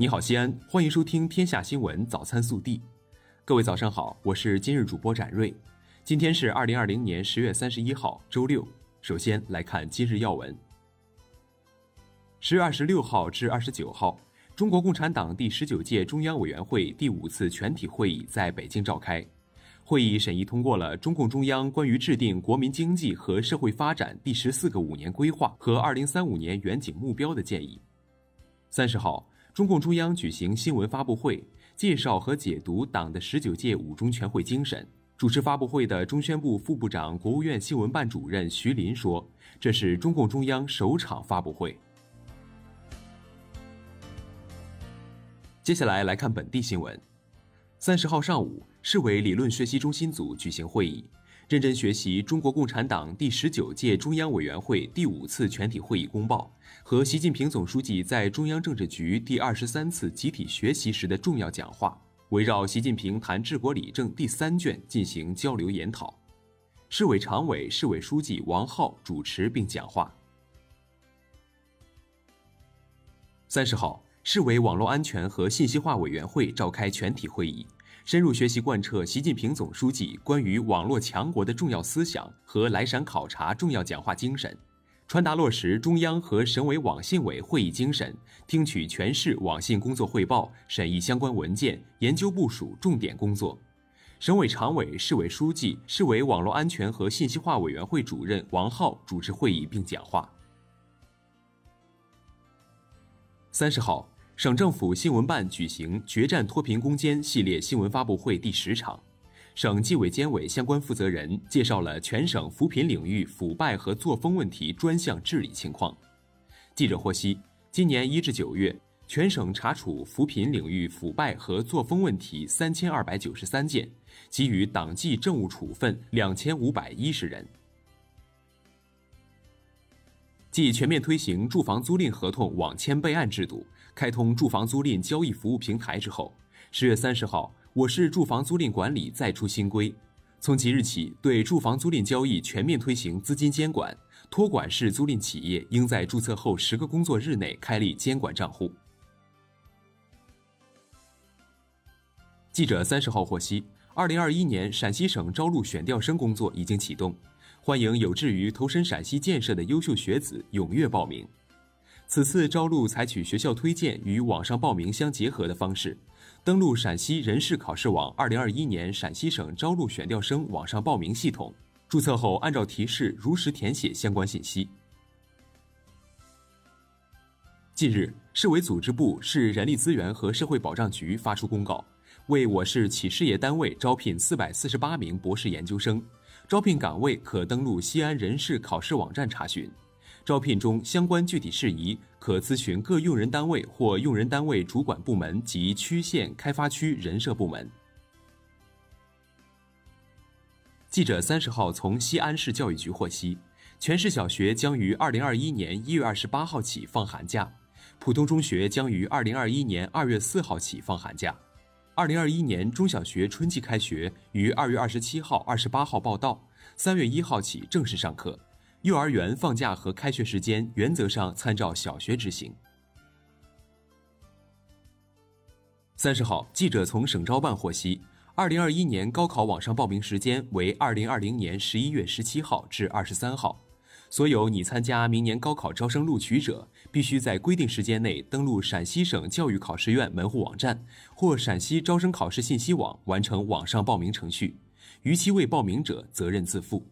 你好，西安，欢迎收听《天下新闻早餐速递》。各位早上好，我是今日主播展瑞。今天是二零二零年十月三十一号，周六。首先来看今日要闻。十月二十六号至二十九号，中国共产党第十九届中央委员会第五次全体会议在北京召开。会议审议通过了中共中央关于制定国民经济和社会发展第十四个五年规划和二零三五年远景目标的建议。三十号。中共中央举行新闻发布会，介绍和解读党的十九届五中全会精神。主持发布会的中宣部副部长、国务院新闻办主任徐林说：“这是中共中央首场发布会。”接下来来看本地新闻。三十号上午，市委理论学习中心组举行会议。认真学习中国共产党第十九届中央委员会第五次全体会议公报和习近平总书记在中央政治局第二十三次集体学习时的重要讲话，围绕习近平谈治国理政第三卷进行交流研讨。市委常委、市委书记王浩主持并讲话。三十号，市委网络安全和信息化委员会召开全体会议。深入学习贯彻习近平总书记关于网络强国的重要思想和来陕考察重要讲话精神，传达落实中央和省委网信委会议精神，听取全市网信工作汇报，审议相关文件，研究部署重点工作。省委常委、市委书记、市委网络安全和信息化委员会主任王浩主持会议并讲话。三十号。省政府新闻办举行“决战脱贫攻坚”系列新闻发布会第十场，省纪委监委相关负责人介绍了全省扶贫领域腐败和作风问题专项治理情况。记者获悉，今年一至九月，全省查处扶贫领域腐败和作风问题三千二百九十三件，给予党纪政务处分两千五百一十人。继全面推行住房租赁合同网签备案制度，开通住房租赁交易服务平台之后，十月三十号，我市住房租赁管理再出新规，从即日起，对住房租赁交易全面推行资金监管，托管式租赁企业应在注册后十个工作日内开立监管账户。记者三十号获悉，二零二一年陕西省招录选调生工作已经启动。欢迎有志于投身陕西建设的优秀学子踊跃报名。此次招录采取学校推荐与网上报名相结合的方式，登录陕西人事考试网二零二一年陕西省招录选调生网上报名系统，注册后按照提示如实填写相关信息。近日，市委组织部、市人力资源和社会保障局发出公告，为我市企事业单位招聘四百四十八名博士研究生。招聘岗位可登录西安人事考试网站查询，招聘中相关具体事宜可咨询各用人单位或用人单位主管部门及区县开发区人社部门。记者三十号从西安市教育局获悉，全市小学将于二零二一年一月二十八号起放寒假，普通中学将于二零二一年二月四号起放寒假。二零二一年中小学春季开学于二月二十七号、二十八号报到，三月一号起正式上课。幼儿园放假和开学时间原则上参照小学执行。三十号，记者从省招办获悉，二零二一年高考网上报名时间为二零二零年十一月十七号至二十三号。所有拟参加明年高考招生录取者，必须在规定时间内登录陕西省教育考试院门户网站或陕西招生考试信息网完成网上报名程序，逾期未报名者责任自负。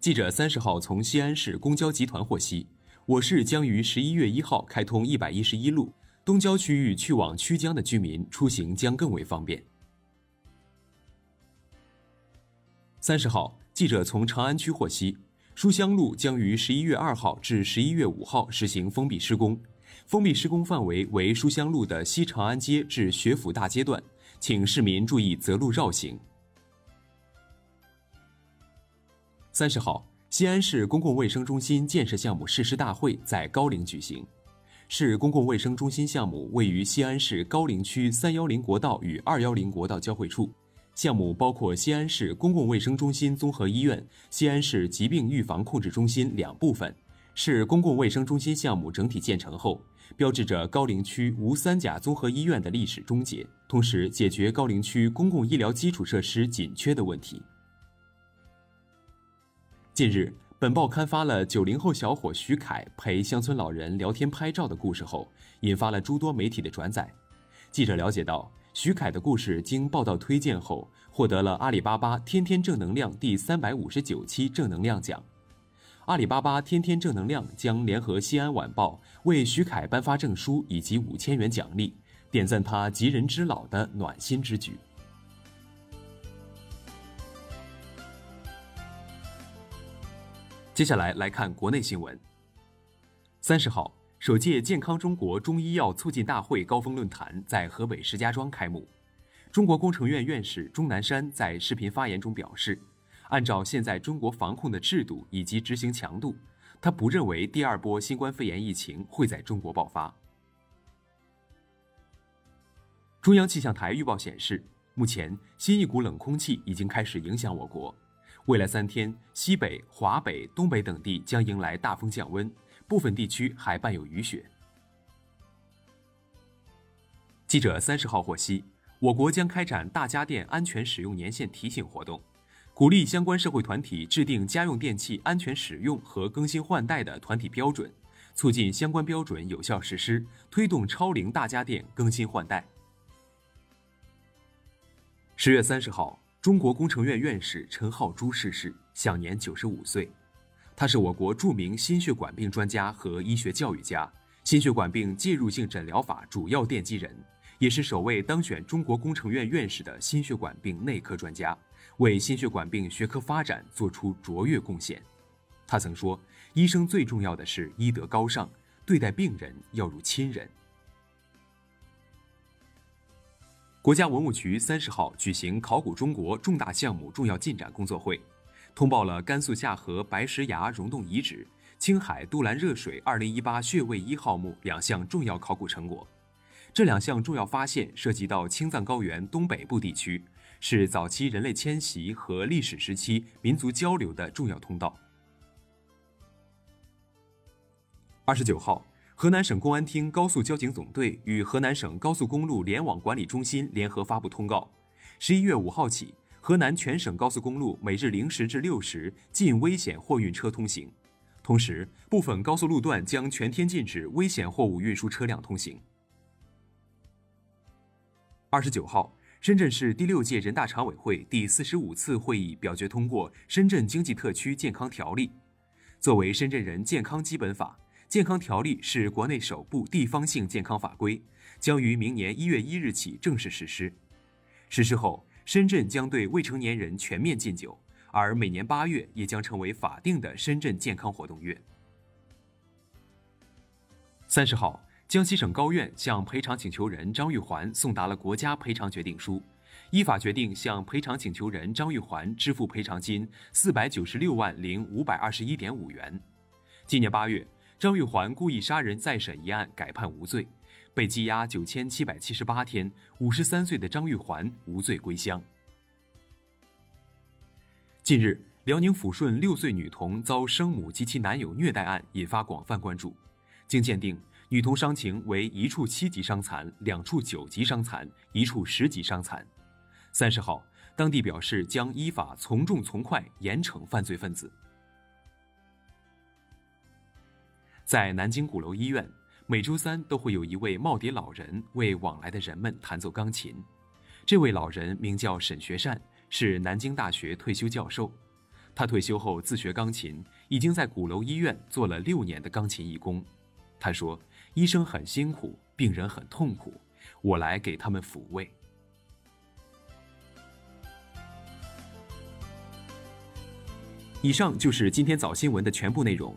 记者三十号从西安市公交集团获悉，我市将于十一月一号开通一百一十一路，东郊区域去往曲江的居民出行将更为方便。三十号。记者从长安区获悉，书香路将于十一月二号至十一月五号实行封闭施工，封闭施工范围为书香路的西长安街至学府大街段，请市民注意择路绕行。三十号，西安市公共卫生中心建设项目誓师大会在高陵举行，市公共卫生中心项目位于西安市高陵区三幺零国道与二幺零国道交汇处。项目包括西安市公共卫生中心综合医院、西安市疾病预防控制中心两部分，市公共卫生中心项目整体建成后，标志着高陵区无三甲综合医院的历史终结，同时解决高陵区公共医疗基础设施紧缺的问题。近日，本报刊发了九零后小伙徐凯陪乡村老人聊天拍照的故事后，引发了诸多媒体的转载。记者了解到，徐凯的故事经报道推荐后，获得了阿里巴巴“天天正能量”第三百五十九期正能量奖。阿里巴巴“天天正能量”将联合《西安晚报》为徐凯颁发证书以及五千元奖励，点赞他及人之老的暖心之举。接下来来看国内新闻。三十号。首届健康中国中医药促进大会高峰论坛在河北石家庄开幕。中国工程院院士钟南山在视频发言中表示，按照现在中国防控的制度以及执行强度，他不认为第二波新冠肺炎疫情会在中国爆发。中央气象台预报显示，目前新一股冷空气已经开始影响我国，未来三天，西北、华北、东北等地将迎来大风降温。部分地区还伴有雨雪。记者三十号获悉，我国将开展大家电安全使用年限提醒活动，鼓励相关社会团体制定家用电器安全使用和更新换代的团体标准，促进相关标准有效实施，推动超龄大家电更新换代。十月三十号，中国工程院院士陈浩珠逝世，享年九十五岁。他是我国著名心血管病专家和医学教育家，心血管病介入性诊疗法主要奠基人，也是首位当选中国工程院院士的心血管病内科专家，为心血管病学科发展做出卓越贡献。他曾说：“医生最重要的是医德高尚，对待病人要如亲人。”国家文物局三十号举行考古中国重大项目重要进展工作会。通报了甘肃夏河白石崖溶洞遗址、青海都兰热水2018穴位一号墓两项重要考古成果。这两项重要发现涉及到青藏高原东北部地区，是早期人类迁徙和历史时期民族交流的重要通道。二十九号，河南省公安厅高速交警总队与河南省高速公路联网管理中心联合发布通告：十一月五号起。河南全省高速公路每日零时至六时禁危险货运车通行，同时部分高速路段将全天禁止危险货物运输车辆通行。二十九号，深圳市第六届人大常委会第四十五次会议表决通过《深圳经济特区健康条例》。作为深圳人健康基本法，健康条例是国内首部地方性健康法规，将于明年一月一日起正式实施。实施后。深圳将对未成年人全面禁酒，而每年八月也将成为法定的深圳健康活动月。三十号，江西省高院向赔偿请求人张玉环送达了国家赔偿决定书，依法决定向赔偿请求人张玉环支付赔偿金四百九十六万零五百二十一点五元。今年八月，张玉环故意杀人再审一案改判无罪。被羁押九千七百七十八天，五十三岁的张玉环无罪归乡。近日，辽宁抚顺六岁女童遭生母及其男友虐待案引发广泛关注。经鉴定，女童伤情为一处七级伤残、两处九级伤残、一处十级伤残。三十号，当地表示将依法从重从快严惩犯罪分子。在南京鼓楼医院。每周三都会有一位耄耋老人为往来的人们弹奏钢琴。这位老人名叫沈学善，是南京大学退休教授。他退休后自学钢琴，已经在鼓楼医院做了六年的钢琴义工。他说：“医生很辛苦，病人很痛苦，我来给他们抚慰。”以上就是今天早新闻的全部内容。